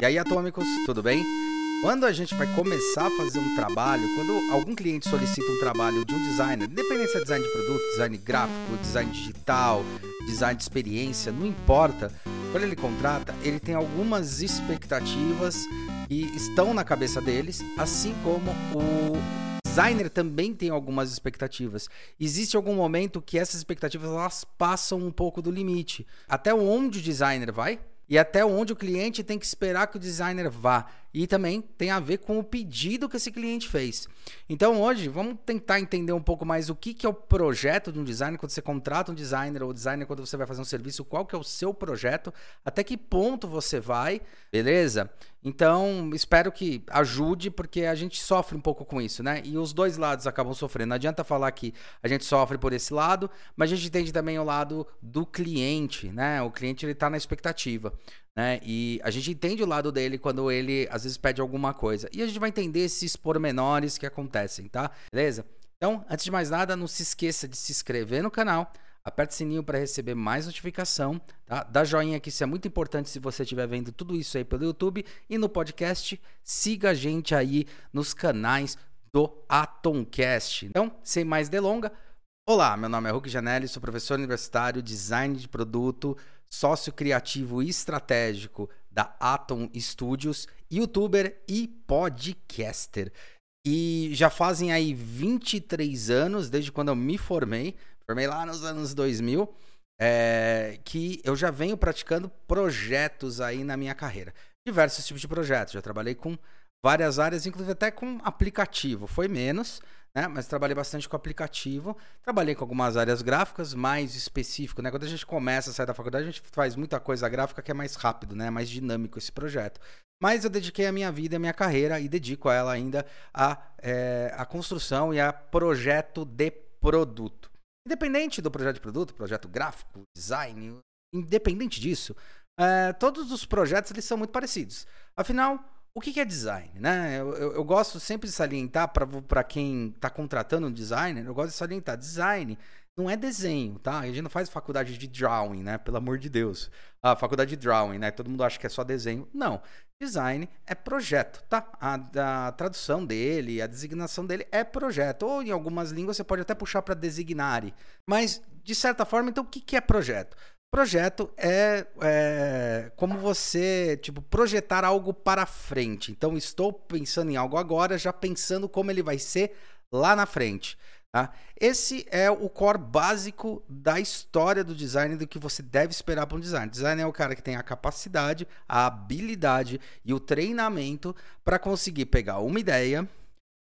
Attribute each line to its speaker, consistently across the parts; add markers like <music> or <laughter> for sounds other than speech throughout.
Speaker 1: E aí, atômicos, tudo bem? Quando a gente vai começar a fazer um trabalho, quando algum cliente solicita um trabalho de um designer, independente se é design de produto, design gráfico, design digital, design de experiência, não importa, quando ele contrata, ele tem algumas expectativas que estão na cabeça deles, assim como o designer também tem algumas expectativas. Existe algum momento que essas expectativas elas passam um pouco do limite. Até onde o designer vai? E até onde o cliente tem que esperar que o designer vá. E também tem a ver com o pedido que esse cliente fez. Então hoje vamos tentar entender um pouco mais o que, que é o projeto de um designer quando você contrata um designer ou designer quando você vai fazer um serviço, qual que é o seu projeto, até que ponto você vai, beleza? Então espero que ajude porque a gente sofre um pouco com isso, né? E os dois lados acabam sofrendo. Não adianta falar que a gente sofre por esse lado, mas a gente entende também o lado do cliente, né? O cliente ele está na expectativa. Né? E a gente entende o lado dele quando ele às vezes pede alguma coisa. E a gente vai entender esses pormenores que acontecem, tá? Beleza? Então, antes de mais nada, não se esqueça de se inscrever no canal, aperte o sininho para receber mais notificação, tá? Dá joinha aqui, isso é muito importante se você estiver vendo tudo isso aí pelo YouTube e no podcast, siga a gente aí nos canais do Atomcast. Então, sem mais delongas, olá, meu nome é Hulk Janelli, sou professor universitário, design de produto, sócio criativo e estratégico da Atom Studios, youtuber e podcaster. E já fazem aí 23 anos desde quando eu me formei, formei lá nos anos 2000, é, que eu já venho praticando projetos aí na minha carreira. Diversos tipos de projetos, já trabalhei com várias áreas, inclusive até com aplicativo. Foi menos, né? Mas trabalhei bastante com aplicativo. Trabalhei com algumas áreas gráficas, mais específico, né? Quando a gente começa a sair da faculdade, a gente faz muita coisa gráfica que é mais rápido, né? Mais dinâmico esse projeto. Mas eu dediquei a minha vida, a minha carreira e dedico a ela ainda a, é, a construção e a projeto de produto. Independente do projeto de produto, projeto gráfico, design, independente disso, é, todos os projetos eles são muito parecidos. Afinal, o que, é design? Né? Eu, eu, eu gosto sempre de salientar para quem está contratando um designer, eu gosto de salientar, design não é desenho, tá? A gente não faz faculdade de drawing, né? Pelo amor de Deus. A faculdade de drawing, né? Todo mundo acha que é só desenho. Não. Design é projeto, tá? A, a tradução dele, a designação dele é projeto. Ou em algumas línguas você pode até puxar para designare. Mas, de certa forma, então o que é projeto? Projeto é, é, como você, tipo, projetar algo para frente. Então, estou pensando em algo agora, já pensando como ele vai ser lá na frente. Tá? Esse é o core básico da história do design, do que você deve esperar para um design. Design é o cara que tem a capacidade, a habilidade e o treinamento para conseguir pegar uma ideia,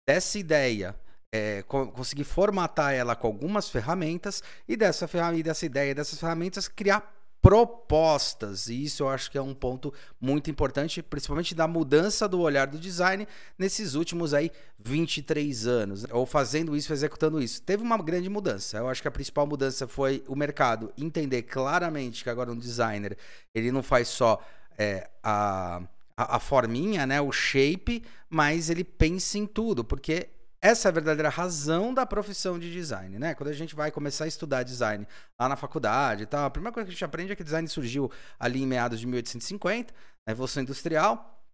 Speaker 1: dessa ideia é, conseguir formatar ela com algumas ferramentas e dessa dessa ideia, dessas ferramentas criar propostas. E isso eu acho que é um ponto muito importante, principalmente da mudança do olhar do design nesses últimos aí 23 anos, ou fazendo isso, executando isso. Teve uma grande mudança. Eu acho que a principal mudança foi o mercado entender claramente que agora um designer, ele não faz só é, a a, a forminha, né, o shape, mas ele pensa em tudo, porque essa é a verdadeira razão da profissão de design, né? Quando a gente vai começar a estudar design lá na faculdade e tal, a primeira coisa que a gente aprende é que design surgiu ali em meados de 1850, na Revolução Industrial,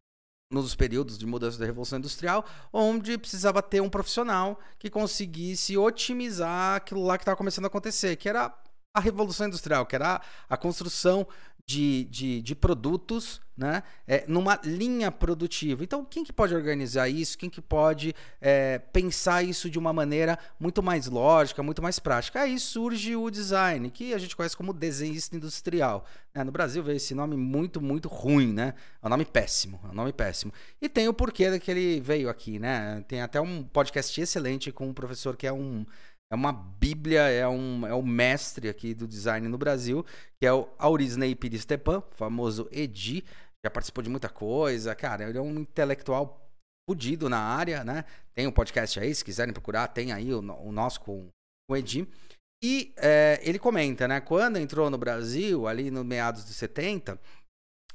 Speaker 1: nos períodos de mudança da Revolução Industrial, onde precisava ter um profissional que conseguisse otimizar aquilo lá que estava começando a acontecer, que era a Revolução Industrial, que era a construção de, de, de produtos né, é, numa linha produtiva. Então, quem que pode organizar isso? Quem que pode é, pensar isso de uma maneira muito mais lógica, muito mais prática? Aí surge o design, que a gente conhece como desenhista industrial. Né? No Brasil veio esse nome muito, muito ruim, né? É um nome péssimo, é um nome péssimo. E tem o porquê que ele veio aqui, né? Tem até um podcast excelente com um professor que é um é uma bíblia, é um, é um mestre aqui do design no Brasil, que é o Aurisney Pires Stepan, famoso Edi, já participou de muita coisa, cara, ele é um intelectual fudido na área, né? Tem um podcast aí, se quiserem procurar, tem aí o, o nosso com, com o Edi. E é, ele comenta, né? Quando entrou no Brasil, ali no meados dos 70,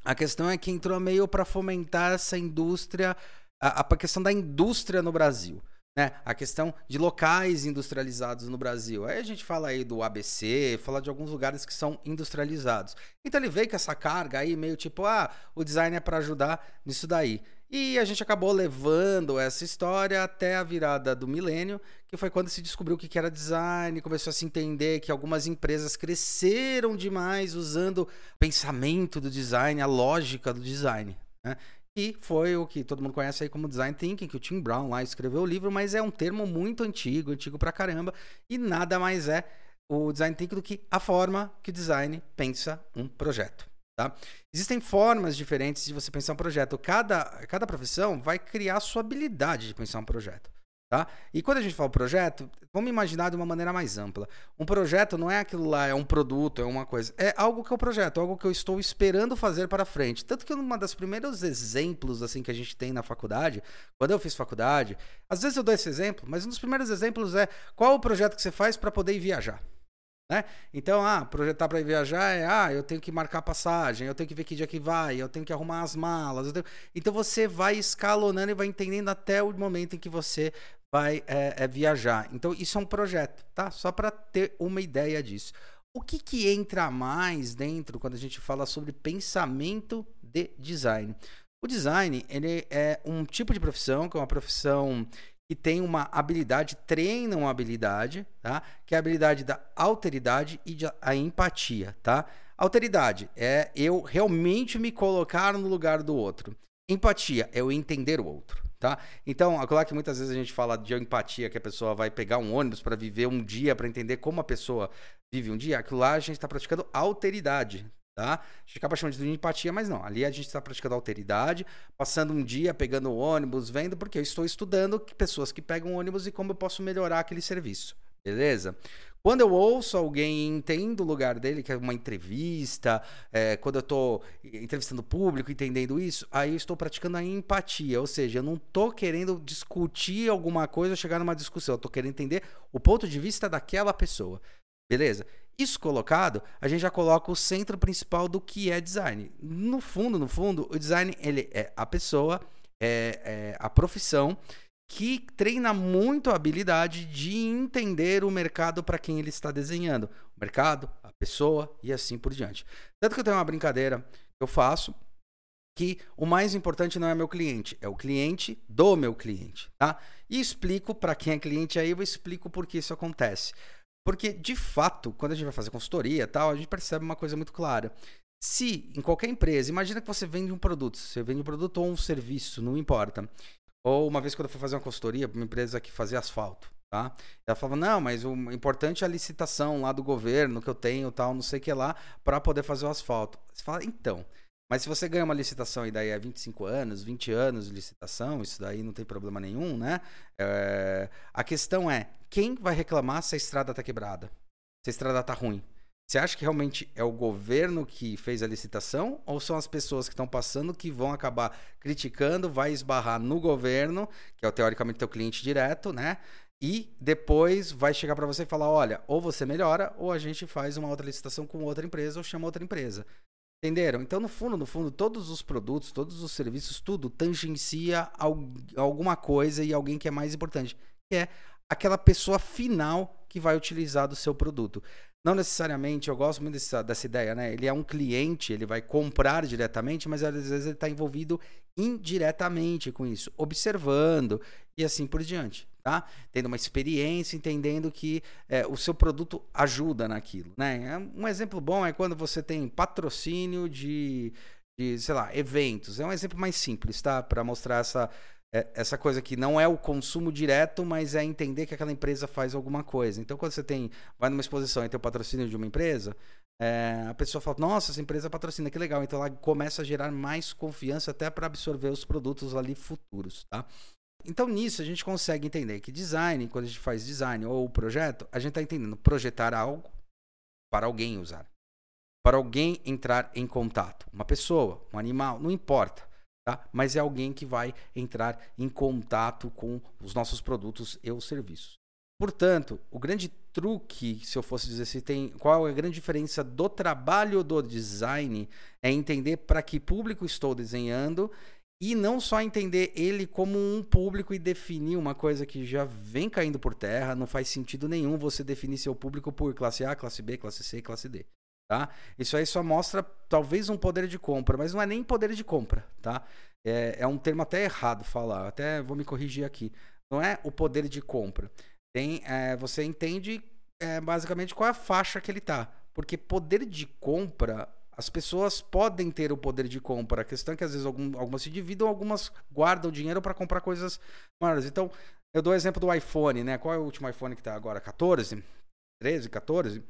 Speaker 1: a questão é que entrou meio para fomentar essa indústria, a, a questão da indústria no Brasil. Né? A questão de locais industrializados no Brasil. Aí a gente fala aí do ABC, fala de alguns lugares que são industrializados. Então ele veio com essa carga aí meio tipo, ah, o design é para ajudar nisso daí. E a gente acabou levando essa história até a virada do milênio, que foi quando se descobriu o que era design, começou a se entender que algumas empresas cresceram demais usando o pensamento do design, a lógica do design. Né? E foi o que todo mundo conhece aí como Design Thinking, que o Tim Brown lá escreveu o livro, mas é um termo muito antigo, antigo pra caramba, e nada mais é o Design Thinking do que a forma que o design pensa um projeto. Tá? Existem formas diferentes de você pensar um projeto. Cada, cada profissão vai criar a sua habilidade de pensar um projeto. Tá? E quando a gente fala projeto, vamos imaginar de uma maneira mais ampla. Um projeto não é aquilo lá, é um produto, é uma coisa. É algo que é um projeto, algo que eu estou esperando fazer para frente. Tanto que uma das primeiros exemplos assim que a gente tem na faculdade, quando eu fiz faculdade, às vezes eu dou esse exemplo, mas um dos primeiros exemplos é qual o projeto que você faz para poder viajar. Né? Então, ah, projetar para viajar é, ah, eu tenho que marcar passagem, eu tenho que ver que dia que vai, eu tenho que arrumar as malas. Tenho... Então você vai escalonando e vai entendendo até o momento em que você vai é, é viajar. Então isso é um projeto, tá? Só para ter uma ideia disso. O que, que entra mais dentro quando a gente fala sobre pensamento de design? O design ele é um tipo de profissão que é uma profissão que tem uma habilidade, treina uma habilidade, tá? Que é a habilidade da alteridade e da empatia, tá? Alteridade é eu realmente me colocar no lugar do outro. Empatia é eu entender o outro, tá? Então, é claro que muitas vezes a gente fala de empatia, que a pessoa vai pegar um ônibus para viver um dia, para entender como a pessoa vive um dia. Aquilo lá a gente está praticando alteridade, Tá? A gente acaba chamando de empatia, mas não. Ali a gente está praticando alteridade, passando um dia pegando ônibus, vendo, porque eu estou estudando pessoas que pegam ônibus e como eu posso melhorar aquele serviço. Beleza? Quando eu ouço alguém e entendo o lugar dele, que é uma entrevista, é, quando eu estou entrevistando o público, entendendo isso, aí eu estou praticando a empatia. Ou seja, eu não estou querendo discutir alguma coisa chegar numa discussão. Eu estou querendo entender o ponto de vista daquela pessoa. Beleza? Isso colocado, a gente já coloca o centro principal do que é design. No fundo, no fundo, o design ele é a pessoa, é, é a profissão que treina muito a habilidade de entender o mercado para quem ele está desenhando. O mercado, a pessoa e assim por diante. Tanto que eu tenho uma brincadeira que eu faço que o mais importante não é meu cliente, é o cliente do meu cliente, tá? E explico para quem é cliente aí, eu explico por que isso acontece. Porque, de fato, quando a gente vai fazer consultoria tal, a gente percebe uma coisa muito clara. Se em qualquer empresa, imagina que você vende um produto, você vende um produto ou um serviço, não importa. Ou uma vez quando eu fui fazer uma consultoria para uma empresa que fazia asfalto, tá? Ela falava: "Não, mas o importante é a licitação lá do governo que eu tenho, tal, não sei o que lá, para poder fazer o asfalto". Você fala: "Então, mas se você ganha uma licitação e daí é 25 anos, 20 anos de licitação, isso daí não tem problema nenhum, né? É... A questão é, quem vai reclamar se a estrada está quebrada? Se a estrada está ruim? Você acha que realmente é o governo que fez a licitação ou são as pessoas que estão passando que vão acabar criticando, vai esbarrar no governo, que é teoricamente teu cliente direto, né? E depois vai chegar para você e falar: olha, ou você melhora, ou a gente faz uma outra licitação com outra empresa ou chama outra empresa. Entenderam? Então, no fundo, no fundo, todos os produtos, todos os serviços, tudo tangencia alguma coisa e alguém que é mais importante, que é aquela pessoa final que vai utilizar do seu produto. Não necessariamente, eu gosto muito dessa, dessa ideia, né? Ele é um cliente, ele vai comprar diretamente, mas às vezes ele está envolvido indiretamente com isso, observando e assim por diante tá? Tendo uma experiência, entendendo que é, o seu produto ajuda naquilo, né? É, um exemplo bom é quando você tem patrocínio de, de sei lá, eventos. É um exemplo mais simples, tá? Para mostrar essa, é, essa coisa que não é o consumo direto, mas é entender que aquela empresa faz alguma coisa. Então, quando você tem, vai numa exposição e tem o patrocínio de uma empresa, é, a pessoa fala, nossa, essa empresa patrocina, que legal. Então, ela começa a gerar mais confiança até para absorver os produtos ali futuros, tá? Então, nisso, a gente consegue entender que design, quando a gente faz design ou projeto, a gente está entendendo projetar algo para alguém usar. Para alguém entrar em contato. Uma pessoa, um animal, não importa. Tá? Mas é alguém que vai entrar em contato com os nossos produtos e os serviços. Portanto, o grande truque, se eu fosse dizer se tem, qual é a grande diferença do trabalho do design, é entender para que público estou desenhando E não só entender ele como um público e definir uma coisa que já vem caindo por terra, não faz sentido nenhum você definir seu público por classe A, classe B, classe C classe D. Tá? Isso aí só mostra talvez um poder de compra, mas não é nem poder de compra, tá? É, é um termo até errado falar, até vou me corrigir aqui. Não é o poder de compra. Tem, é, você entende é, basicamente qual é a faixa que ele tá. Porque poder de compra, as pessoas podem ter o poder de compra. A questão é que às vezes algum, algumas se dividem, algumas guardam dinheiro para comprar coisas maiores. Então, eu dou o exemplo do iPhone, né? Qual é o último iPhone que tá agora? 14? 13, 14?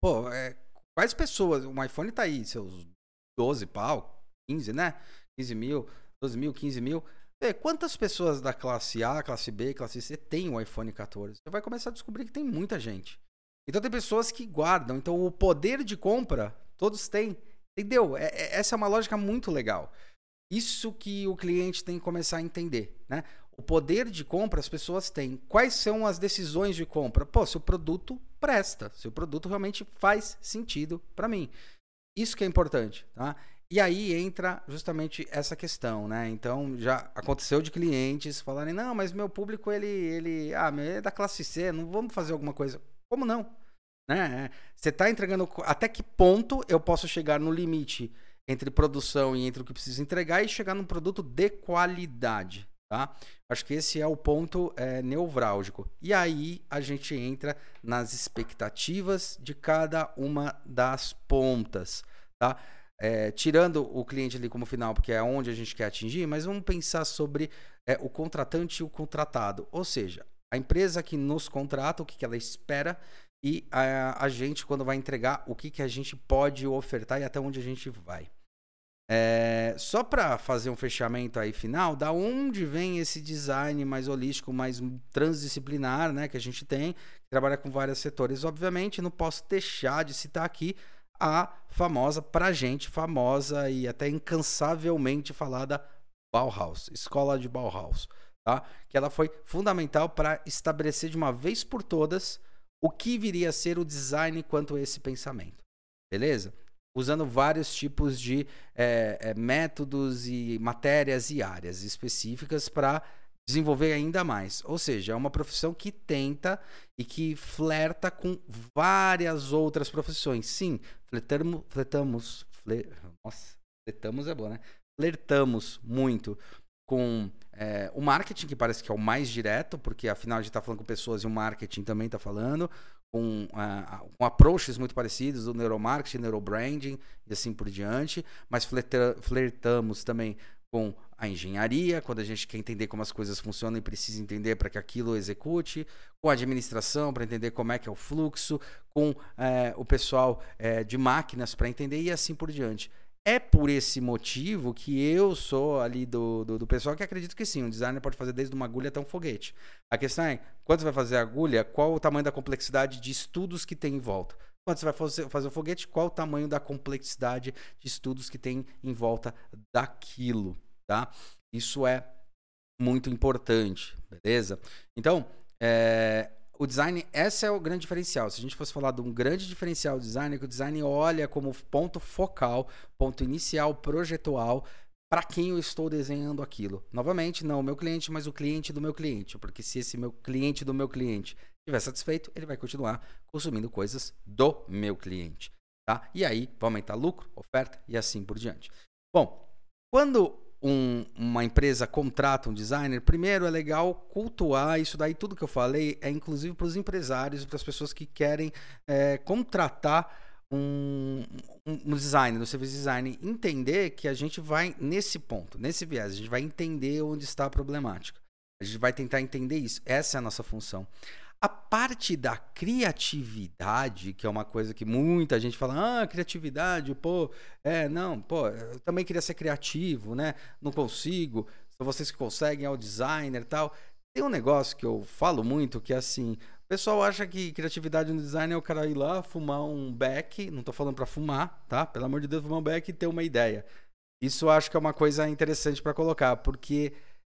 Speaker 1: Pô, é, quais pessoas? Um iPhone tá aí, seus 12 pau, 15, né? 15 mil, 12 mil, 15 mil. É, quantas pessoas da classe A, classe B, classe C tem o iPhone 14? Você vai começar a descobrir que tem muita gente. Então tem pessoas que guardam. Então o poder de compra, todos têm. Entendeu? É, é, essa é uma lógica muito legal. Isso que o cliente tem que começar a entender, né? O poder de compra as pessoas têm. Quais são as decisões de compra? Pô, se o produto presta, se o produto realmente faz sentido para mim. Isso que é importante, tá? E aí entra justamente essa questão, né? Então já aconteceu de clientes falarem: "Não, mas meu público ele ele, ah, é da classe C, não vamos fazer alguma coisa". Como não? Né? Você está entregando até que ponto eu posso chegar no limite entre produção e entre o que preciso entregar e chegar num produto de qualidade, tá? Acho que esse é o ponto é. E aí a gente entra nas expectativas de cada uma das pontas, tá? É, tirando o cliente ali como final, porque é onde a gente quer atingir, mas vamos pensar sobre é, o contratante e o contratado. Ou seja, a empresa que nos contrata, o que, que ela espera, e a, a gente, quando vai entregar, o que, que a gente pode ofertar e até onde a gente vai. É, só para fazer um fechamento aí final, da onde vem esse design mais holístico, mais transdisciplinar, né, que a gente tem, que trabalha com vários setores. Obviamente, não posso deixar de citar aqui a famosa, pra gente, famosa e até incansavelmente falada Bauhaus, Escola de Bauhaus, tá? Que ela foi fundamental para estabelecer de uma vez por todas o que viria a ser o design quanto a esse pensamento. Beleza? Usando vários tipos de é, é, métodos e matérias e áreas específicas para desenvolver ainda mais. Ou seja, é uma profissão que tenta e que flerta com várias outras profissões. Sim, flertamos, fler, nossa, flertamos é bom, né? Flertamos muito com é, o marketing, que parece que é o mais direto, porque afinal a gente está falando com pessoas e o marketing também está falando, com, uh, com approaches muito parecidos do neuromarketing, neurobranding e assim por diante, mas flertamos também com a engenharia, quando a gente quer entender como as coisas funcionam e precisa entender para que aquilo execute, com a administração para entender como é que é o fluxo, com é, o pessoal é, de máquinas para entender e assim por diante. É por esse motivo que eu sou ali do, do, do, pessoal que acredito que sim, um designer pode fazer desde uma agulha até um foguete. A questão é, quando você vai fazer a agulha, qual o tamanho da complexidade de estudos que tem em volta? Quando você vai fazer, o foguete, qual o tamanho da complexidade de estudos que tem em volta daquilo? tá? Isso é muito importante, beleza? Então, é, o design, esse é o grande diferencial. Se a gente fosse falar de um grande diferencial do design, é que o design olha como ponto focal, ponto inicial, projetual, para quem eu estou desenhando aquilo. Novamente, não o meu cliente, mas o cliente do meu cliente. Porque se esse meu cliente do meu cliente estiver satisfeito, ele vai continuar consumindo coisas do meu cliente. Tá? E aí vai aumentar lucro, oferta e assim por diante. Bom, quando um, uma empresa contrata um designer, primeiro é legal cultuar isso daí, tudo que eu falei, é inclusive para os empresários para as pessoas que querem é, contratar um, um, designer, um serviço design, entender que a gente vai nesse ponto, nesse viés, a gente vai entender onde está a problemática. A gente vai tentar entender isso. Essa é a nossa função. A parte da criatividade, que é uma coisa que muita gente fala, ah, criatividade, pô, é, não, pô, eu também queria ser criativo, né? Não consigo. São vocês que conseguem, é o designer e tal. Tem um negócio que eu falo muito que é assim, o pessoal acha que criatividade no design é o cara ir lá, fumar um beck, não tô falando para fumar, tá? Pelo amor de Deus, fumar um beck e ter uma ideia. Isso eu acho que é uma coisa interessante para colocar, porque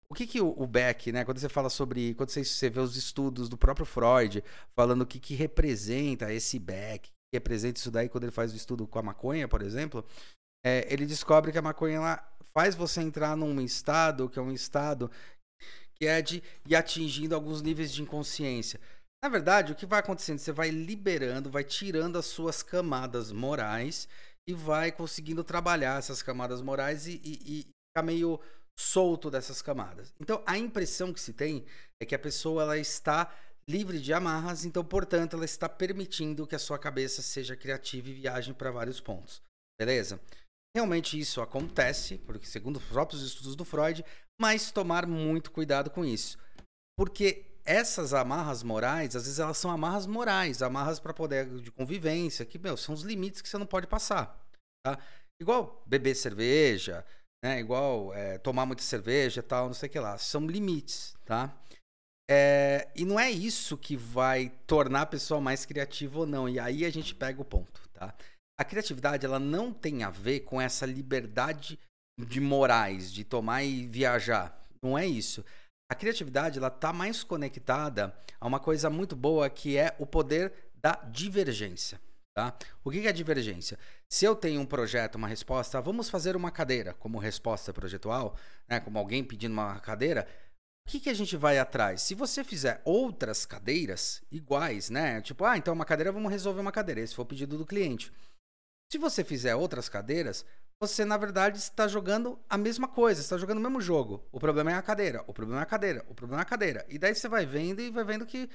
Speaker 1: o que, que o, Beck, né, quando você fala sobre. Quando você, você vê os estudos do próprio Freud, falando o que, que representa esse Beck, que representa isso daí quando ele faz o estudo com a maconha, por exemplo, é, ele descobre que a maconha ela faz você entrar num estado que é um estado que é de ir atingindo alguns níveis de inconsciência. Na verdade, o que vai acontecendo? Você vai liberando, vai tirando as suas camadas morais e vai conseguindo trabalhar essas camadas morais e, e, e ficar meio solto dessas camadas. Então, a impressão que se tem é que a pessoa ela está livre de amarras, então, portanto, ela está permitindo que a sua cabeça seja criativa e viaje para vários pontos. Beleza? Realmente isso acontece, porque segundo os próprios estudos do Freud, mas tomar muito cuidado com isso. Porque essas amarras morais, às vezes elas são amarras morais, amarras para poder de convivência, que meu, são os limites que você não pode passar, tá? Igual beber cerveja, né? Igual é, tomar muita cerveja, tal, não sei o que lá, são limites, tá? É, e não é isso que vai tornar a pessoa mais criativa ou não. E aí a gente pega o ponto, tá? A criatividade ela não tem a ver com essa liberdade de morais, de tomar e viajar. Não é isso. A criatividade ela está mais conectada a uma coisa muito boa que é o poder da divergência. Tá? O que é divergência? Se eu tenho um projeto, uma resposta, vamos fazer uma cadeira como resposta projetual, né, como alguém pedindo uma cadeira, o que, que a gente vai atrás? Se você fizer outras cadeiras iguais, né? Tipo, ah, então uma cadeira, vamos resolver uma cadeira. Esse foi o pedido do cliente. Se você fizer outras cadeiras, você na verdade está jogando a mesma coisa, está jogando o mesmo jogo. O problema é a cadeira, o problema é a cadeira, o problema é a cadeira. E daí você vai vendo e vai vendo que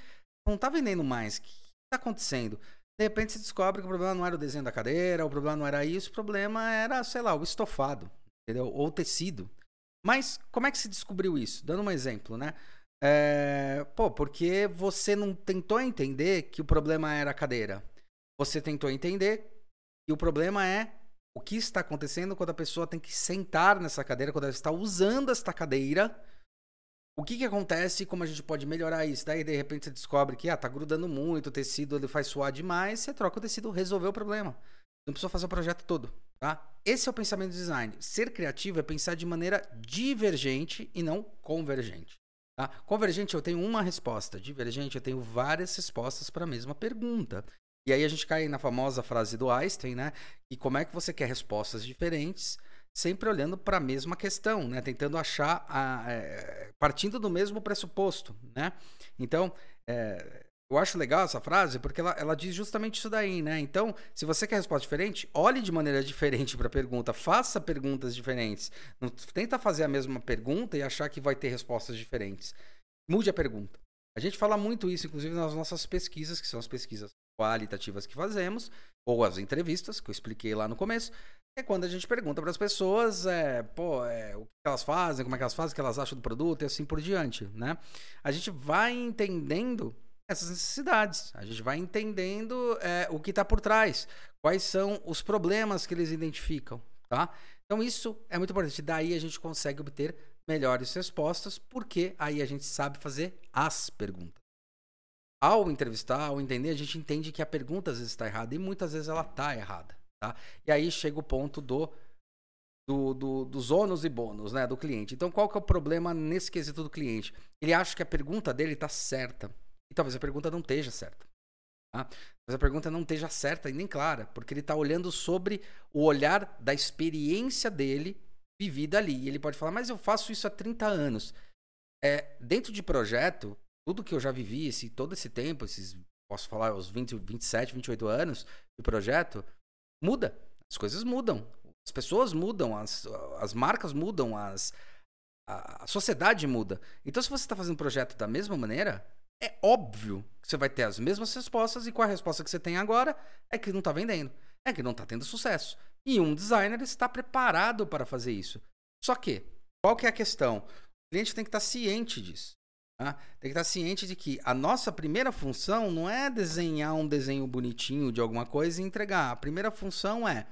Speaker 1: não está vendendo mais. O que está acontecendo? De repente você descobre que o problema não era o desenho da cadeira, o problema não era isso, o problema era, sei lá, o estofado, entendeu? Ou o tecido. Mas como é que se descobriu isso? Dando um exemplo, né? É... Pô, porque você não tentou entender que o problema era a cadeira. Você tentou entender e o problema é o que está acontecendo quando a pessoa tem que sentar nessa cadeira, quando ela está usando esta cadeira. O que, que acontece e como a gente pode melhorar isso? Daí, de repente, você descobre que ah, tá grudando muito, o tecido ele faz suar demais, você troca o tecido, resolveu o problema. Não precisa fazer o projeto todo, tá? Esse é o pensamento do design. Ser criativo é pensar de maneira divergente e não convergente. Tá? Convergente, eu tenho uma resposta. Divergente, eu tenho várias respostas para a mesma pergunta. E aí a gente cai na famosa frase do Einstein, né? E como é que você quer respostas diferentes, sempre olhando para a mesma questão, né? Tentando achar, a, é, partindo do mesmo pressuposto, né? Então, é, eu acho legal essa frase porque ela, ela diz justamente isso daí, né? Então, se você quer resposta diferente, olhe de maneira <laughs> diferente para a pergunta, faça perguntas diferentes. Não tenta fazer a mesma pergunta e achar que vai ter respostas diferentes. Mude a pergunta. A gente fala muito isso, inclusive nas nossas pesquisas, que são as pesquisas qualitativas que fazemos, ou as entrevistas, que eu expliquei lá no começo, é quando a gente pergunta para as pessoas, é, pô, é, o que elas fazem, como é que elas fazem, o que elas acham do produto e assim por diante, né? A gente vai entendendo essas necessidades, a gente vai entendendo é, o que está por trás, quais são os problemas que eles identificam, tá? Então isso é muito importante. Daí a gente consegue obter melhores respostas, porque aí a gente sabe fazer as perguntas ao entrevistar, ao entender, a gente entende que a pergunta às vezes está errada e muitas vezes ela está errada. Tá? E aí chega o ponto do, do, do, dos ônus e bônus né, do cliente. Então, qual que é o problema nesse quesito do cliente? Ele acha que a pergunta dele está certa. E talvez a pergunta não esteja certa. Tá? Mas a pergunta não esteja certa e nem clara, porque ele está olhando sobre o olhar da experiência dele vivida ali. E ele pode falar, mas eu faço isso há 30 anos. É, dentro de projeto, tudo que eu já vivi, esse, todo esse tempo, esses, posso falar, os 20, 27, 28 anos de projeto, muda. As coisas mudam. As pessoas mudam, as, as marcas mudam, as, a, a sociedade muda. Então, se você está fazendo um projeto da mesma maneira, é óbvio que você vai ter as mesmas respostas e qual a resposta que você tem agora é que não está vendendo, é que não está tendo sucesso. E um designer está preparado para fazer isso. Só que, qual que é a questão? O cliente tem que estar ciente disso. Tá? Tem que estar ciente de que a nossa primeira função não é desenhar um desenho bonitinho de alguma coisa e entregar. A primeira função é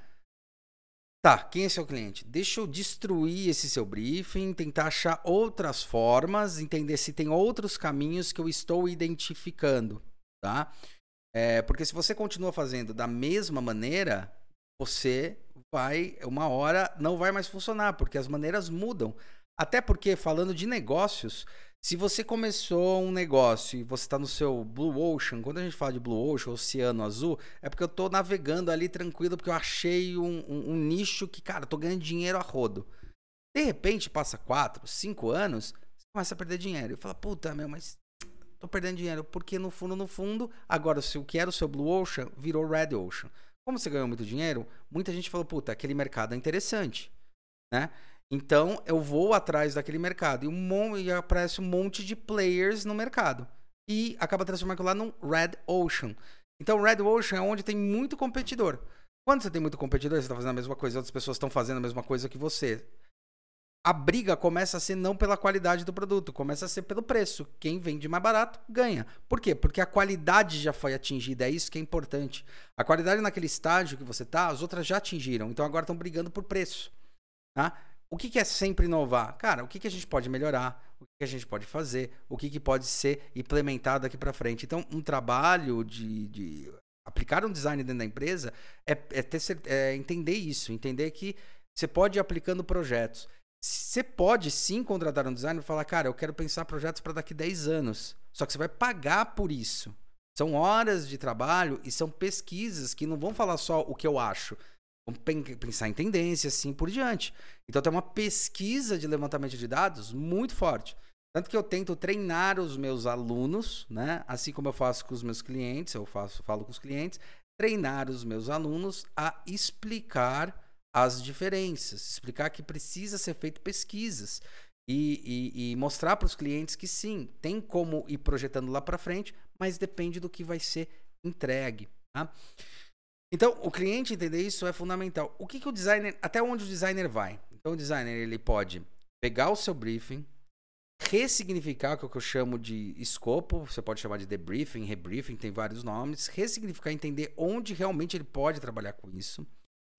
Speaker 1: Tá, quem é seu cliente? Deixa eu destruir esse seu briefing, tentar achar outras formas, entender se tem outros caminhos que eu estou identificando, tá? É, porque se você continua fazendo da mesma maneira, você vai, uma hora, não vai mais funcionar, porque as maneiras mudam. Até porque, falando de negócios, se você começou um negócio e você está no seu Blue Ocean, quando a gente fala de Blue Ocean, Oceano Azul, é porque eu estou navegando ali tranquilo, porque eu achei um, um, um, nicho que, cara, tô ganhando dinheiro a rodo. De repente, passa quatro, cinco anos, você começa a perder dinheiro. E fala, puta, meu, mas tô perdendo dinheiro. Porque no fundo, no fundo, agora o que era o seu Blue Ocean virou Red Ocean. Como você ganhou muito dinheiro, muita gente falou, puta, aquele mercado é interessante, né? Então eu vou atrás daquele mercado e, um, e aparece um monte de players no mercado e acaba transformando lá num Red Ocean. Então Red Ocean é onde tem muito competidor. Quando você tem muito competidor, você está fazendo a mesma coisa, outras pessoas estão fazendo a mesma coisa que você a briga começa a ser não pela qualidade do produto, começa a ser pelo preço. Quem vende mais barato ganha. Por quê? Porque a qualidade já foi atingida, é isso que é importante. A qualidade naquele estágio que você está, as outras já atingiram, então agora estão brigando por preço. Tá? O que, que, é sempre inovar? Cara, o que, que a gente pode melhorar? O que, que a gente pode fazer? O que, pode ser implementado aqui para frente? Então, um trabalho de, de, aplicar um design dentro da empresa é, é, ter, é entender isso, entender que você pode ir aplicando projetos. Você pode sim contratar um designer e falar, cara, eu quero pensar projetos para daqui 10 anos. Só que você vai pagar por isso. São horas de trabalho e são pesquisas que não vão falar só o que eu acho. Vão pensar em tendências, assim por diante. Então tem uma pesquisa de levantamento de dados muito forte. Tanto que eu tento treinar os meus alunos, né? Assim como eu faço com os meus clientes, eu faço, falo com os clientes, treinar os meus alunos a explicar as diferenças, explicar que precisa ser feito pesquisas e, e, e mostrar para os clientes que sim, tem como ir projetando lá para frente, mas depende do que vai ser entregue. Tá? Então, o cliente entender isso é fundamental. O que, que o designer, até onde o designer vai? Então, o designer ele pode pegar o seu briefing, ressignificar, é o que eu chamo de escopo, você pode chamar de debriefing, rebriefing, tem vários nomes, ressignificar, entender onde realmente ele pode trabalhar com isso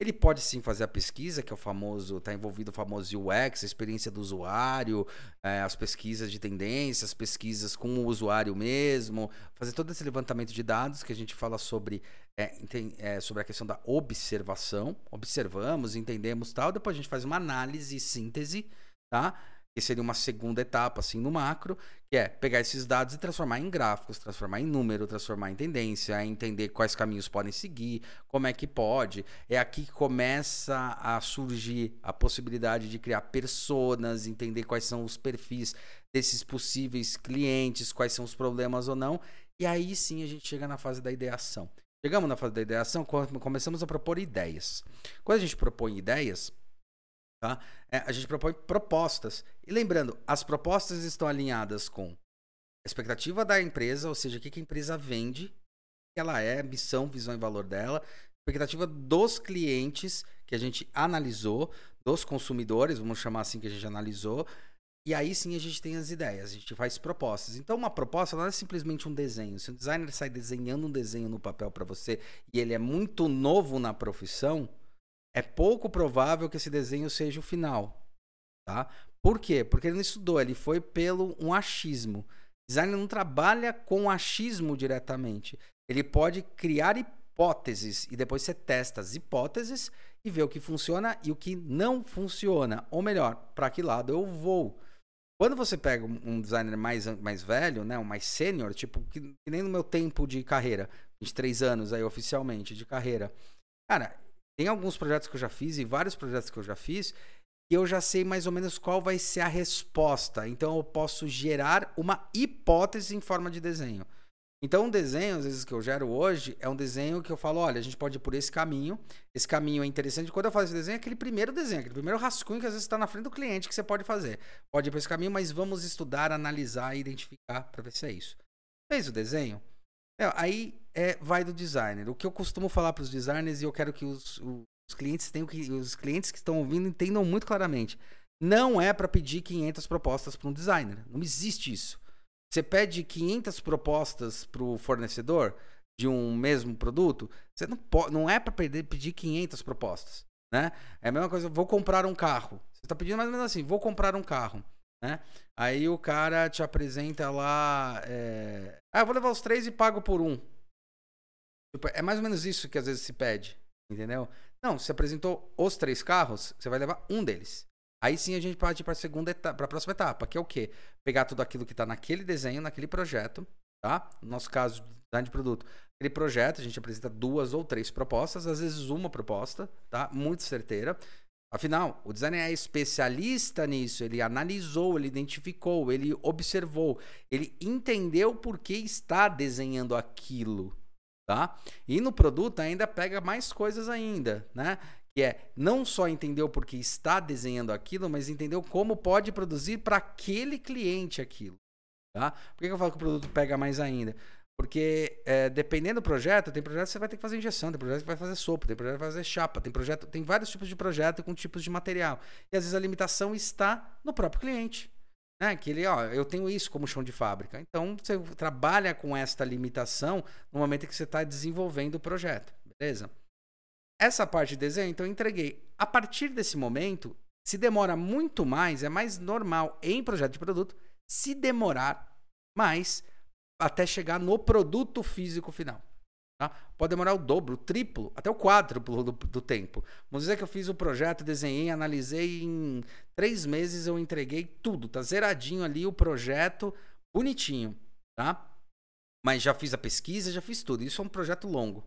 Speaker 1: ele pode sim fazer a pesquisa, que é o famoso, está envolvido o famoso UX, a experiência do usuário, é, as pesquisas de tendências, pesquisas com o usuário mesmo, fazer todo esse levantamento de dados que a gente fala sobre, é, é, sobre a questão da observação. Observamos, entendemos tal, depois a gente faz uma análise e síntese, tá? Que seria uma segunda etapa, assim, no macro, que é pegar esses dados e transformar em gráficos, transformar em número, transformar em tendência, entender quais caminhos podem seguir, como é que pode. É aqui que começa a surgir a possibilidade de criar personas, entender quais são os perfis desses possíveis clientes, quais são os problemas ou não. E aí sim a gente chega na fase da ideação. Chegamos na fase da ideação, começamos a propor ideias. Quando a gente propõe ideias, Tá? É, a gente propõe propostas. E lembrando, as propostas estão alinhadas com a expectativa da empresa, ou seja, o que, a empresa vende, que ela é, missão, visão e valor dela, expectativa dos clientes que a gente analisou, dos consumidores, vamos chamar assim que a gente analisou, e aí sim a gente tem as ideias, a gente faz propostas. Então uma proposta não é simplesmente um desenho. Se o designer sai desenhando um desenho no papel para você e ele é muito novo na profissão, é pouco provável que esse desenho seja o final, tá? Por quê? Porque ele não estudou, ele foi pelo um achismo. Designer não trabalha com achismo diretamente. Ele pode criar hipóteses e depois você testa as hipóteses e vê o que funciona e o que não funciona. Ou melhor, para que lado eu vou. Quando você pega um designer mais, mais velho, né, um mais sênior, tipo, que, que, nem no meu tempo de carreira, 23 anos aí oficialmente de carreira, cara, tem alguns projetos que eu já fiz e vários projetos que eu já fiz que eu já sei mais ou menos qual vai ser a resposta. Então eu posso gerar uma hipótese em forma de desenho. Então, um desenho, às vezes, que eu gero hoje, é um desenho que eu falo: olha, a gente pode ir por esse caminho. Esse caminho é interessante. Quando eu faço esse desenho, é aquele primeiro desenho, aquele primeiro rascunho que às vezes está na frente do cliente que você pode fazer. Pode ir por esse caminho, mas vamos estudar, analisar e identificar para ver se é isso. Fez o desenho? É, aí é, vai do designer. O que eu costumo falar para os designers e eu quero que os, os clientes tenham que os clientes que estão ouvindo entendam muito claramente. Não é para pedir 500 propostas para um designer. Não existe isso. Você pede 500 propostas para o fornecedor de um mesmo produto, você não pode, não é para pedir 500 propostas, né? É a mesma coisa, vou comprar um carro. Você está pedindo mais ou menos assim, vou comprar um carro. Né? Aí o cara te apresenta lá. É... Ah, eu vou levar os três e pago por um. Tipo, é mais ou menos isso que às vezes se pede. Entendeu? Não, você apresentou os três carros, você vai levar um deles. Aí sim a gente ir para a segunda etapa, para a próxima etapa, que é o quê? Pegar tudo aquilo que está naquele desenho, naquele projeto, tá? No nosso caso, design de produto. Aquele projeto, a gente apresenta duas ou três propostas, às vezes uma proposta, tá? Muito certeira. Afinal, o designer é especialista nisso, ele analisou, ele identificou, ele observou, ele entendeu por que está desenhando aquilo, tá? E no produto ainda pega mais coisas ainda, né? Que é não só entender o porquê está desenhando aquilo, mas entender como pode produzir para aquele cliente aquilo, tá? Por que eu falo que o produto pega mais ainda? Porque é, dependendo do projeto, tem projeto que você vai ter que fazer injeção, tem projeto que vai fazer sopro, tem projeto que vai fazer chapa, tem projeto, tem vários tipos de projeto com tipos de material. E às vezes a limitação está no próprio cliente. Né? Que ele, ó, eu tenho isso como chão de fábrica. Então você trabalha com esta limitação no momento que você está desenvolvendo o projeto. Beleza? Essa parte de desenho, então eu entreguei. A partir desse momento, se demora muito mais, é mais normal em projeto de produto, se demorar mais até chegar no produto físico final. Tá? Pode demorar o dobro, o triplo, até o quádruplo do, do, tempo. Vamos dizer que eu fiz o projeto, desenhei, analisei em três meses eu entreguei tudo, tá zeradinho ali o projeto, bonitinho, tá? Mas já fiz a pesquisa, já fiz tudo. Isso é um projeto longo.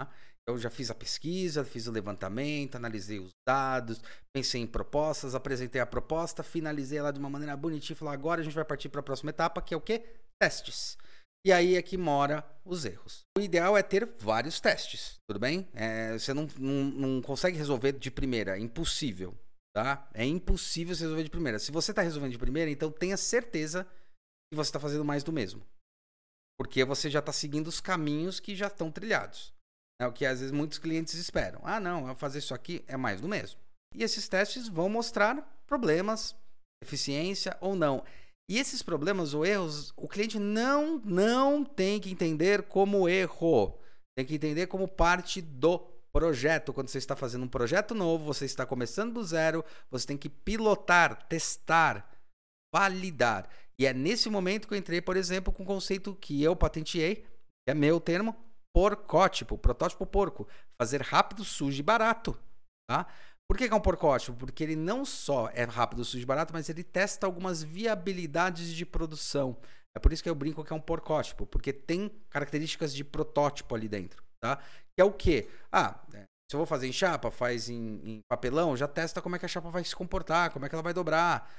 Speaker 1: Tá? Eu já fiz a pesquisa, fiz o levantamento, analisei os dados, pensei em propostas, apresentei a proposta, finalizei ela de uma maneira bonitinha e falei, agora a gente vai partir para a próxima etapa, que é o quê? Testes. E aí é que mora os erros. O ideal é ter vários testes, tudo bem? É, você não, não, não, consegue resolver de primeira, é impossível, tá? É impossível você resolver de primeira. Se você está resolvendo de primeira, então tenha certeza que você está fazendo mais do mesmo. Porque você já está seguindo os caminhos que já estão trilhados. É o que às vezes muitos clientes esperam. Ah, não, fazer isso aqui é mais do mesmo. E esses testes vão mostrar problemas, eficiência ou não. E esses problemas ou erros, o cliente não, não tem que entender como erro. Tem que entender como parte do projeto. Quando você está fazendo um projeto novo, você está começando do zero, você tem que pilotar, testar, validar. E é nesse momento que eu entrei, por exemplo, com o conceito que eu patenteei, que é meu termo, porcótipo, protótipo porco. Fazer rápido, sujo e barato. Tá? Por que, é um porcótipo? Porque ele não só é rápido, sujo e barato, mas ele testa algumas viabilidades de produção. É por isso que eu brinco que é um porcótipo, porque tem características de protótipo ali dentro, tá? Que é o quê? Ah, é, se eu vou fazer em chapa, faz em, em, papelão, já testa como é que a chapa vai se comportar, como é que ela vai dobrar.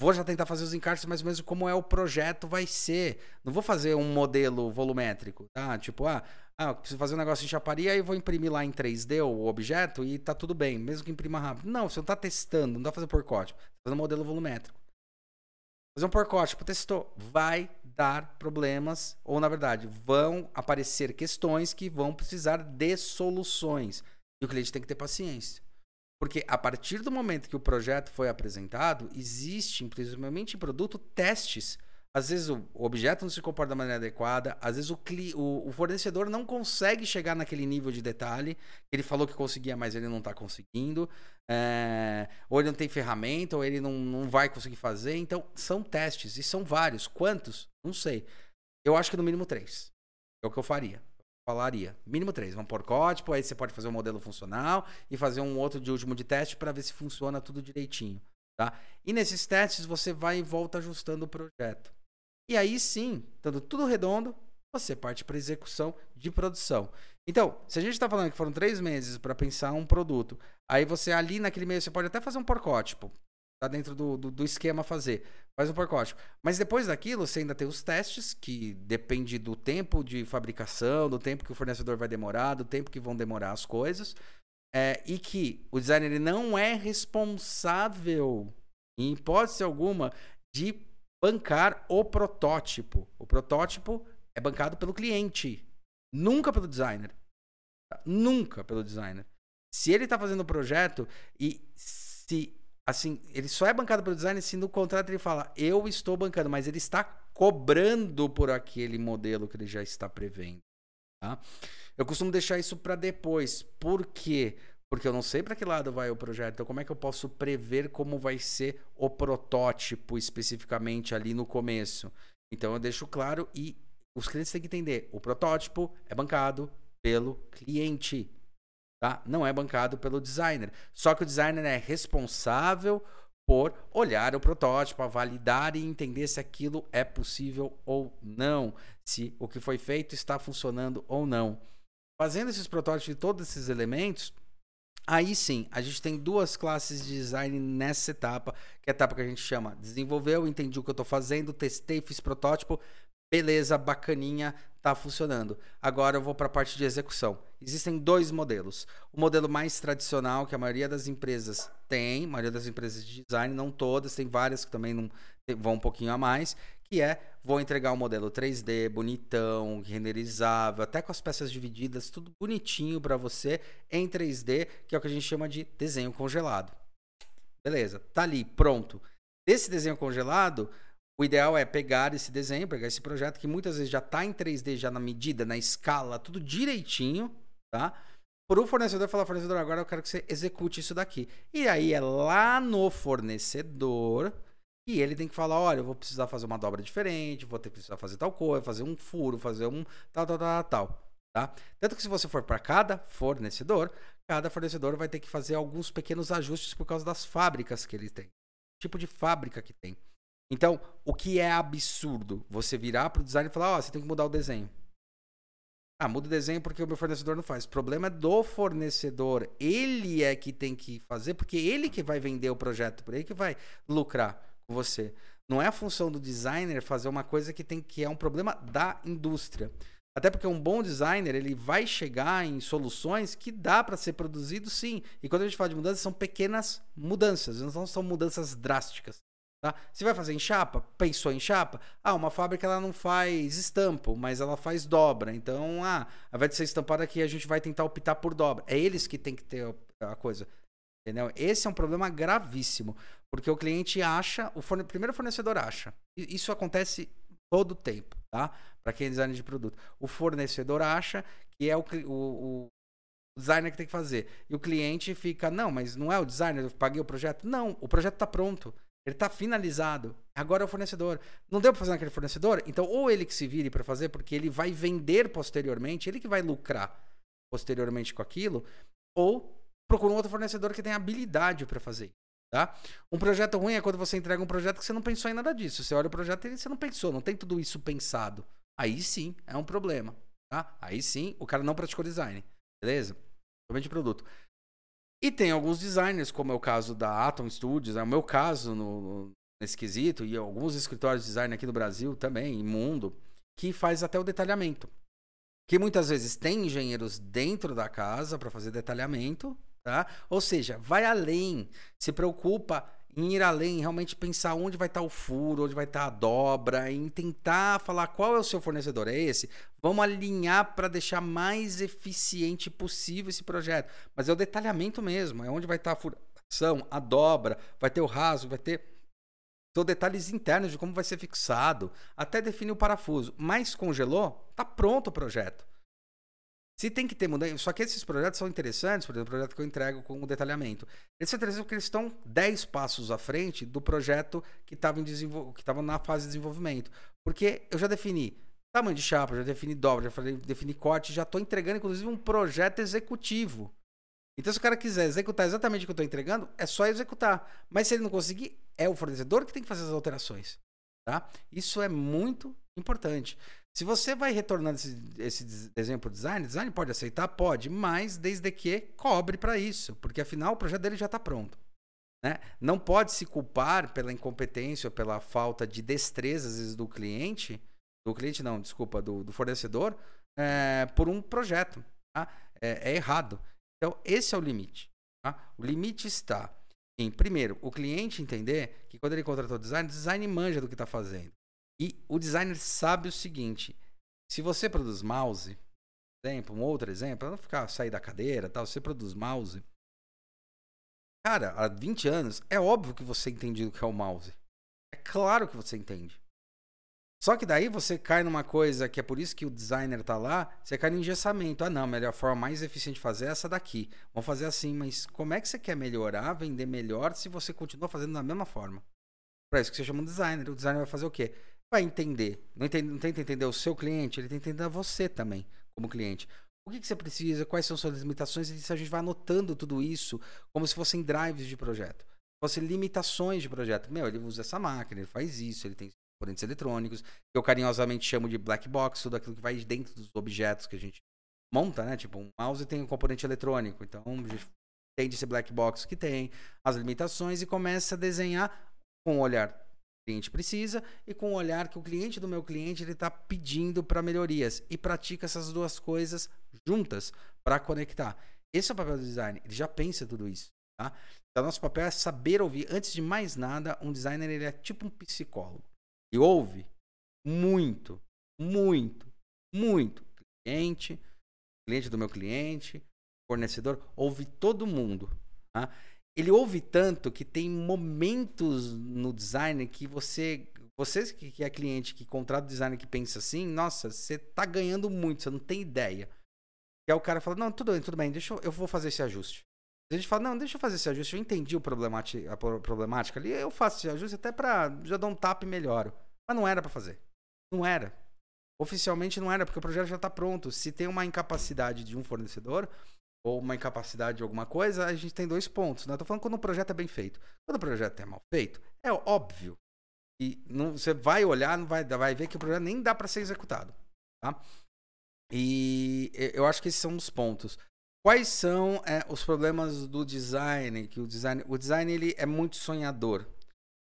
Speaker 1: Vou já tentar fazer os encartes ou menos como é o projeto vai ser. Não vou fazer um modelo volumétrico, tá? Tipo, ah, ah, eu preciso fazer um negócio em chaparia e vou imprimir lá em 3D o objeto e tá tudo bem, mesmo que imprima rápido. Não, você não tá testando, não pra fazer porcótipo. Tá fazendo modelo volumétrico. Fazer um porcótipo, testou. Vai dar problemas, ou na verdade, vão aparecer questões que vão precisar de soluções. E o cliente tem que ter paciência. Porque a partir do momento que o projeto foi apresentado, existe, principalmente em produto, testes às vezes o objeto não se comporta da maneira adequada, às vezes o, o, o fornecedor não consegue chegar naquele nível de detalhe. Ele falou que conseguia, mas ele não está conseguindo. É, ou ele não tem ferramenta, ou ele não, não vai conseguir fazer. Então, são testes, e são vários. Quantos? Não sei. Eu acho que no mínimo três. É o que eu faria. Eu falaria. Mínimo três. Vamos por código, aí você pode fazer um modelo funcional e fazer um outro de último de teste para ver se funciona tudo direitinho. Tá? E nesses testes você vai e volta ajustando o projeto. E aí sim, estando tudo redondo, você parte para execução de produção. Então, se a gente está falando que foram três meses para pensar um produto, aí você ali naquele meio, você pode até fazer um porcótipo. Tá dentro do, do, do esquema fazer. Faz um porcótipo. Mas depois daquilo, você ainda tem os testes, que depende do tempo de fabricação, do tempo que o fornecedor vai demorar, do tempo que vão demorar as coisas. É, e que o designer não é responsável, em hipótese alguma, de bancar o protótipo. O protótipo é bancado pelo cliente, nunca pelo designer. Nunca pelo designer. Se ele está fazendo o um projeto e se assim, ele só é bancado pelo designer se no contrato ele fala, eu estou bancando, mas ele está cobrando por aquele modelo que ele já está prevendo. Tá? Eu costumo deixar isso para depois. Por quê? Porque eu não sei para que lado vai o projeto. Então, como é que eu posso prever como vai ser o protótipo especificamente ali no começo? Então, eu deixo claro e os clientes têm que entender: o protótipo é bancado pelo cliente, tá? Não é bancado pelo designer. Só que o designer é responsável por olhar o protótipo, validar e entender se aquilo é possível ou não, se o que foi feito está funcionando ou não. Fazendo esses protótipos de todos esses elementos, Aí sim, a gente tem duas classes de design nessa etapa, que é a etapa que a gente chama desenvolveu, entendi o que eu estou fazendo, testei, fiz protótipo, beleza, bacaninha, tá funcionando. Agora eu vou para a parte de execução. Existem dois modelos. O modelo mais tradicional, que a maioria das empresas tem, a maioria das empresas de design, não todas, tem várias que também não vão um pouquinho a mais, que é vou entregar um modelo 3D bonitão, renderizável, até com as peças divididas, tudo bonitinho para você em 3D, que é o que a gente chama de desenho congelado. Beleza, tá ali, pronto. Desse desenho congelado, o ideal é pegar esse desenho, pegar esse projeto que muitas vezes já está em 3D, já na medida, na escala, tudo direitinho, tá? Por o fornecedor falar, fornecedor, agora eu quero que você execute isso daqui. E aí é lá no fornecedor e ele tem que falar, olha, eu vou precisar fazer uma dobra diferente, vou ter que precisar fazer tal coisa, fazer um furo, fazer um tal, tal, tal, tal. Tá? Tanto que se você for para cada fornecedor, cada fornecedor vai ter que fazer alguns pequenos ajustes por causa das fábricas que ele tem. Tipo de fábrica que tem. Então, o que é absurdo? Você virar para o design e falar, ó, oh, você tem que mudar o desenho. Ah, muda o desenho porque o meu fornecedor não faz. O problema é do fornecedor. Ele é que tem que fazer, porque ele que vai vender o projeto, por ele que vai lucrar você. Não é a função do designer fazer uma coisa que tem que é um problema da indústria. Até porque um bom designer, ele vai chegar em soluções que dá para ser produzido sim. E quando a gente fala de mudanças, são pequenas mudanças, não são mudanças drásticas. Tá? Você vai fazer em chapa? Pensou em chapa? Ah, uma fábrica ela não faz estampo, mas ela faz dobra. Então, ah, ao invés de ser estampada aqui, a gente vai tentar optar por dobra. É eles que tem que ter a coisa. Entendeu? Esse é um problema gravíssimo. Porque o cliente acha, o forne... primeiro fornecedor acha. Isso acontece todo o tempo, tá? Para quem é designer de produto. O fornecedor acha que é o, o, o designer que tem que fazer. E o cliente fica, não, mas não é o designer, eu paguei o projeto. Não, o projeto está pronto. Ele está finalizado. Agora é o fornecedor. Não deu para fazer naquele fornecedor? Então, ou ele que se vire para fazer, porque ele vai vender posteriormente, ele que vai lucrar posteriormente com aquilo, ou procura um outro fornecedor que tem habilidade para fazer. Tá? Um projeto ruim é quando você entrega um projeto que você não pensou em nada disso. Você olha o projeto e você não pensou, não tem tudo isso pensado. Aí sim é um problema. Tá? Aí sim o cara não praticou design. Beleza? Somente produto. E tem alguns designers, como é o caso da Atom Studios, é o meu caso no, no, nesse quesito, e alguns escritórios de design aqui no Brasil também, em mundo, que faz até o detalhamento. Que muitas vezes tem engenheiros dentro da casa para fazer detalhamento, Tá? Ou seja, vai além, se preocupa em ir além, realmente pensar onde vai estar o furo, onde vai estar a dobra, em tentar falar qual é o seu fornecedor. É esse? Vamos alinhar para deixar mais eficiente possível esse projeto. Mas é o detalhamento mesmo, é onde vai estar a furação, a dobra, vai ter o raso, vai ter são detalhes internos de como vai ser fixado, até definir o parafuso. Mas congelou, tá pronto o projeto. Se tem que ter mudança. Só que esses projetos são interessantes, por exemplo, o projeto que eu entrego com o detalhamento. Eles são interessantes porque eles estão 10 passos à frente do projeto que estava desenvol... na fase de desenvolvimento. Porque eu já defini tamanho de chapa, já defini dobra, já defini corte, já estou entregando, inclusive, um projeto executivo. Então, se o cara quiser executar exatamente o que eu estou entregando, é só executar. Mas se ele não conseguir, é o fornecedor que tem que fazer as alterações. Tá? Isso é muito importante. Se você vai retornando esse, esse desenho para o design, design pode aceitar? Pode, mas desde que cobre para isso, porque afinal o projeto dele já está pronto. Né? Não pode se culpar pela incompetência ou pela falta de destreza, às vezes, do cliente, do cliente não, desculpa, do, do fornecedor, é, por um projeto. Tá? É, é, errado. Então, esse é o limite. Tá? O limite está em, primeiro, o cliente entender que quando ele contratou design, design manja do que está fazendo. E o designer sabe o seguinte: se você produz mouse, exemplo, um outro exemplo, não ficar sair da cadeira, tal, você produz mouse. Cara, há 20 anos, é óbvio que você entende o que é o mouse. É claro que você entende. Só que daí você cai numa coisa que é por isso que o designer tá lá, você cai no engessamento. Ah, não, a melhor forma mais eficiente de fazer é essa daqui. Vamos fazer assim, mas como é que você quer melhorar, vender melhor se você continua fazendo da mesma forma? Para isso que você chama um designer. O designer vai fazer o quê? Vai entender. Não, entende, não tenta entender o seu cliente, ele tenta entender você também, como cliente. O que, que você precisa, quais são suas limitações, e a gente vai anotando tudo isso como se fossem drives de projeto. Fossem limitações de projeto. Meu, ele usa essa máquina, ele faz isso, ele tem componentes eletrônicos, que eu carinhosamente chamo de black box, tudo aquilo que vai dentro dos objetos que a gente monta, né? Tipo, um mouse tem um componente eletrônico, então entende esse black box que tem, as limitações e começa a desenhar com o olhar cliente precisa e com o olhar que o cliente do meu cliente ele está pedindo para melhorias e pratica essas duas coisas juntas para conectar. Esse é o papel do design. Ele já pensa tudo isso. Tá? Então, nosso papel é saber ouvir. Antes de mais nada, um designer ele é tipo um psicólogo. E ouve muito, muito, muito. Cliente, cliente do meu cliente, fornecedor, ouve todo mundo. Tá? Ele ouve tanto que tem momentos no design que você. Você que é cliente, que contrata o designer que pensa assim, nossa, você tá ganhando muito, você não tem ideia. E aí o cara fala, não, tudo bem, tudo bem, deixa eu, eu vou fazer esse ajuste. A gente fala, não, deixa eu fazer esse ajuste, eu entendi o problemática, a problemática ali, eu faço esse ajuste até pra já dar um tap e melhoro. Mas não era para fazer. Não era. Oficialmente não era, porque o projeto já está pronto. Se tem uma incapacidade de um fornecedor, ou uma incapacidade de alguma coisa, a gente tem dois pontos. Né? Eu tô falando quando o projeto é bem feito. Quando o projeto é mal feito, é óbvio. E não, você vai olhar, não vai, vai ver que o projeto nem dá para ser executado. Tá? E eu acho que esses são os pontos. Quais são é, os problemas do design? Que o design, o design ele é muito sonhador.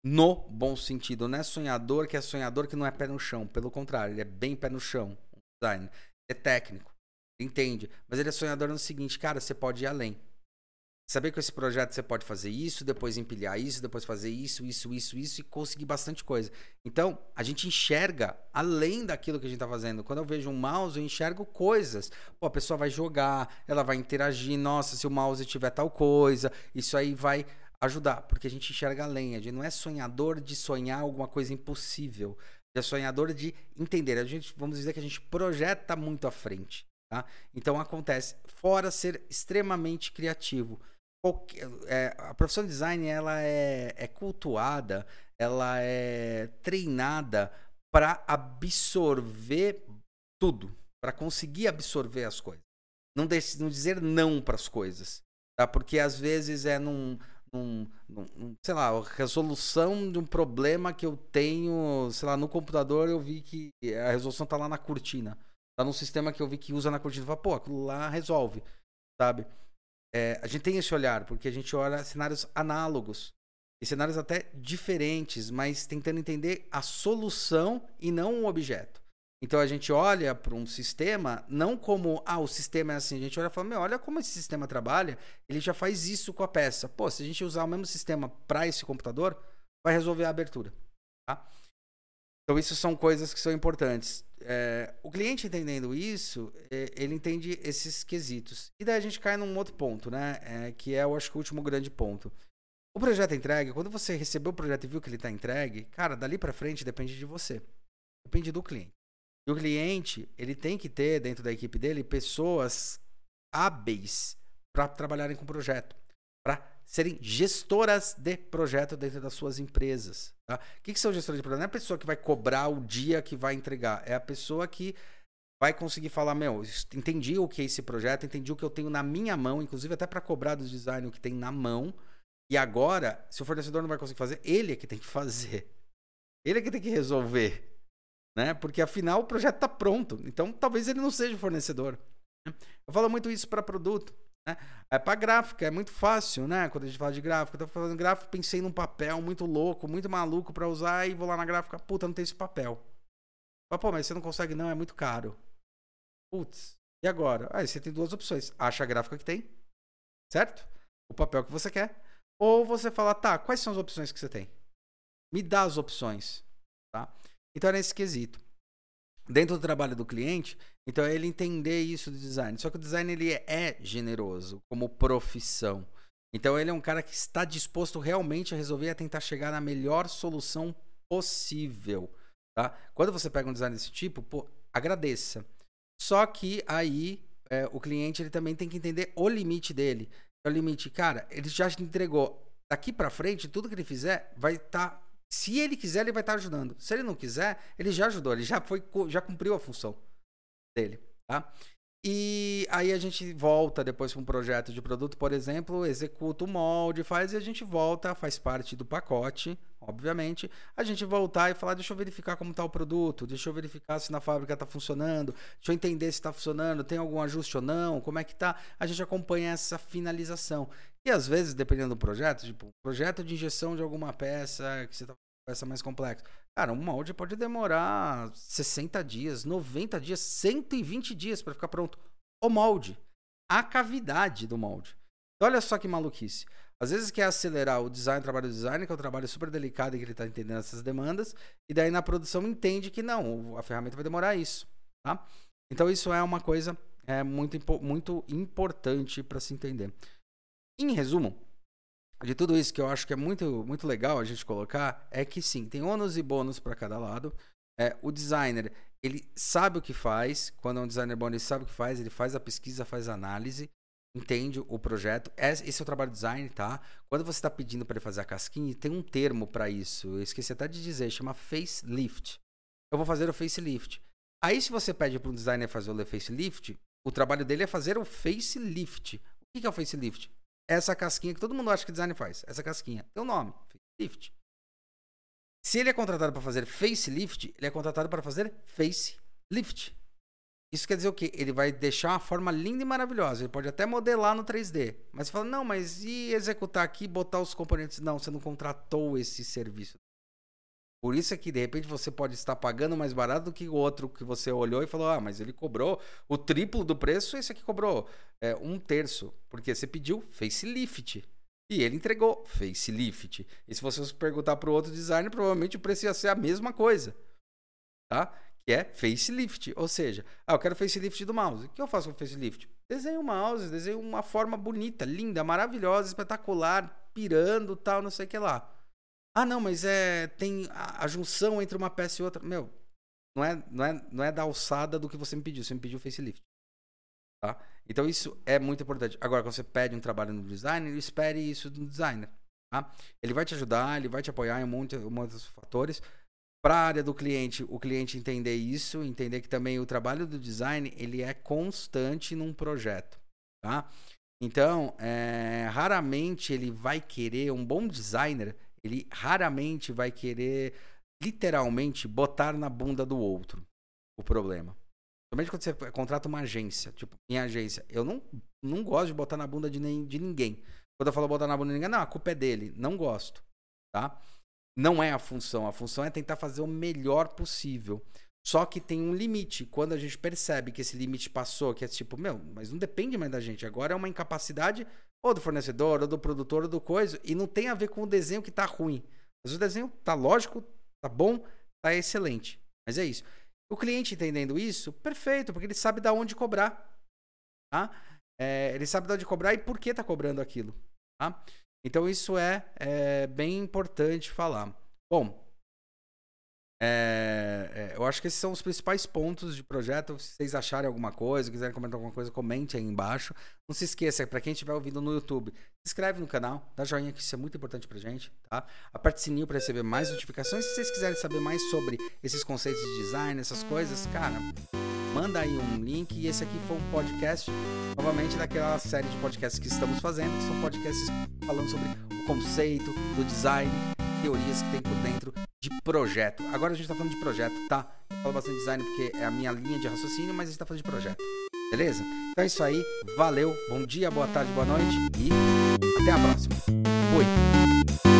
Speaker 1: No bom sentido, não é sonhador que é sonhador que não é pé no chão. Pelo contrário, ele é bem pé no chão. O design é técnico, entende. Mas ele é sonhador no seguinte, cara, você pode ir além. Saber que esse projeto você pode fazer isso, depois empilhar isso, depois fazer isso, isso, isso, isso e conseguir bastante coisa. Então, a gente enxerga além daquilo que a gente está fazendo. Quando eu vejo um mouse, eu enxergo coisas. Pô, a pessoa vai jogar, ela vai interagir. Nossa, se o mouse tiver tal coisa, isso aí vai ajudar. Porque a gente enxerga além. A gente não é sonhador de sonhar alguma coisa impossível. É sonhador de entender. A gente, vamos dizer que a gente projeta muito à frente. Tá? Então acontece, fora ser extremamente criativo é, a profissão de design ela é, é cultuada, ela é treinada para absorver tudo, para conseguir absorver as coisas. Não, não dizer não para as coisas, tá? Porque às vezes é num, num, num, sei lá, resolução de um problema que eu tenho, sei lá, no computador eu vi que a resolução tá lá na cortina. Tá num sistema que eu vi que usa na cortina. Fala, pô, aquilo lá resolve, sabe? É, a gente tem esse olhar, porque a gente olha cenários análogos. E cenários até diferentes, mas tentando entender a solução e não o objeto. Então a gente olha para um sistema não como, ah, o sistema é assim. A gente olha e fala, meu, olha como esse sistema trabalha, ele já faz isso com a peça. Pô, se a gente usar o mesmo sistema para esse computador, vai resolver a abertura. Tá? Então, isso são coisas que são importantes. É, o cliente entendendo isso, é, ele entende esses quesitos. E daí a gente cai num outro ponto, né? É, que é, eu acho que o último grande ponto. O projeto entregue, quando você recebeu o projeto e viu que ele está entregue, cara, dali para frente depende de você. Depende do cliente. E o cliente, ele tem que ter dentro da equipe dele pessoas hábeis para trabalharem com o projeto, serem gestoras de projeto dentro das suas empresas. Tá? O que, que são gestoras de projeto? Não é a pessoa que vai cobrar o dia que vai entregar, é a pessoa que vai conseguir falar, meu, entendi o que é esse projeto, entendi o que eu tenho na minha mão, inclusive até para cobrar do design o que tem na mão. E agora, se o fornecedor não vai conseguir fazer, ele é que tem que fazer. Ele é que tem que resolver. Né? Porque afinal o projeto está pronto. Então talvez ele não seja o fornecedor. Né? Eu falo muito isso para produto. Né? É para gráfica, é muito fácil, né? Quando a gente fala de gráfica, eu tô falando gráfico, pensei num papel muito louco, muito maluco para usar e vou lá na gráfica, puta, não tem esse papel. Mas, pô, mas você não consegue não, é muito caro. Putz, e agora? Aí você tem duas opções. Acha a gráfica que tem, certo? O papel que você quer. Ou você fala, tá, quais são as opções que você tem? Me dá as opções, tá? Então é nesse quesito dentro do trabalho do cliente, então é ele entender isso do design. Só que o design ele é generoso como profissão. Então ele é um cara que está disposto realmente a resolver e a tentar chegar na melhor solução possível, tá? Quando você pega um design desse tipo, pô, agradeça. Só que aí é, o cliente ele também tem que entender o limite dele. O limite, cara, ele já te entregou. Daqui para frente, tudo que ele fizer vai estar tá se ele quiser, ele vai estar ajudando. Se ele não quiser, ele já ajudou, ele já foi, já cumpriu a função dele, tá? E aí a gente volta depois para um projeto de produto, por exemplo, executa o molde, faz e a gente volta, faz parte do pacote, obviamente. A gente voltar e falar, deixa eu verificar como está o produto, deixa eu verificar se na fábrica está funcionando, deixa eu entender se está funcionando, tem algum ajuste ou não, como é que tá. A gente acompanha essa finalização, E às vezes, dependendo do projeto, tipo, projeto de injeção de alguma peça que você tá peça mais complexa. Cara, um molde pode demorar 60 dias, 90 dias, 120 dias para ficar pronto. O molde, a cavidade do molde. Então, olha só que maluquice. Às vezes quer acelerar o design, o trabalho do design, que é um trabalho super delicado e que ele está entendendo essas demandas, e daí na produção entende que não, a ferramenta vai demorar isso, tá? Então isso é uma coisa é, muito, muito importante para se entender. Em resumo, de tudo isso que eu acho que é muito, muito legal a gente colocar, é que sim, tem ônus e bônus para cada lado. É, o designer, ele sabe o que faz, quando é um designer bom, ele sabe o que faz, ele faz a pesquisa, faz a análise, entende o projeto. Esse é o trabalho de design, tá? Quando você está pedindo para ele fazer a casquinha, tem um termo para isso. Eu esqueci até de dizer, chama facelift. Eu vou fazer o facelift. Aí, se você pede para um designer fazer o facelift, o trabalho dele é fazer o facelift. O que é o facelift? Essa casquinha que todo mundo acha que design faz. Essa casquinha. Tem um nome, facelift. Se ele é contratado para fazer facelift, ele é contratado para fazer facelift. Isso quer dizer o quê? Ele vai deixar uma forma linda e maravilhosa. Ele pode até modelar no 3D. Mas você fala, não, mas e executar aqui, botar os componentes? Não, você não contratou esse serviço. Por isso é que, de repente, você pode estar pagando mais barato do que o outro que você olhou e falou, ah, mas ele cobrou o triplo do preço, esse aqui cobrou é, um terço. Porque você pediu facelift. E ele entregou facelift. E se você perguntar para o outro designer, provavelmente o preço ia ser a mesma coisa. Tá? que é facelift. Ou seja, ah, eu quero facelift do mouse. O que eu faço com facelift? Desenho o mouse, desenho uma forma bonita, linda, maravilhosa, espetacular, pirando, tal, não sei o que lá. Ah, não, mas é tem a, a, junção entre uma peça e outra. Meu, não é, não é, não é da alçada do que você me pediu. Você me pediu facelift. Tá? Então isso é muito importante. Agora, quando você pede um trabalho no designer, espere isso do designer. Tá? Ele vai te ajudar, ele vai te apoiar em monte de fatores para a área do cliente, o cliente entender isso, entender que também o trabalho do design ele é constante num projeto, tá? Então, é, raramente ele vai querer um bom designer, ele raramente vai querer literalmente botar na bunda do outro o problema. Somente quando você contrata uma agência, tipo, minha agência, eu não, não gosto de botar na bunda de, nem, de ninguém. Quando eu falo botar na bunda de ninguém, não, a culpa é dele. Não gosto, tá? Não é a função. A função é tentar fazer o melhor possível. Só que tem um limite. Quando a gente percebe que esse limite passou, que é tipo, meu, mas não depende mais da gente. Agora é uma incapacidade ou do fornecedor, ou do produtor, ou do coisa, e não tem a ver com o desenho que tá ruim. Mas o desenho tá lógico, tá bom, tá excelente. Mas é isso. O cliente entendendo isso, perfeito, porque ele sabe da onde cobrar. Tá? É, ele sabe de onde cobrar e por que tá cobrando aquilo. Tá? Então isso é, é bem importante falar. Bom, é, é, eu acho que esses são os principais pontos de projeto. Se vocês acharem alguma coisa, quiserem comentar alguma coisa, comente aí embaixo. Não se esqueça, para quem estiver ouvindo no YouTube, se inscreve no canal, dá joinha que isso é muito importante pra gente, tá? Aperte o sininho para receber mais notificações. Se vocês quiserem saber mais sobre esses conceitos de design, essas coisas, cara, manda aí um link. E esse aqui foi um podcast, novamente, daquela série de podcasts que estamos fazendo, que são podcasts falando sobre o conceito do design, teorias que tem por dentro de projeto. Agora a gente tá falando de projeto, tá? Eu falo bastante design porque é a minha linha de raciocínio, mas a gente tá falando de projeto. Beleza? Então é isso aí. Valeu. Bom dia, boa tarde, boa noite e até a próxima. Fui.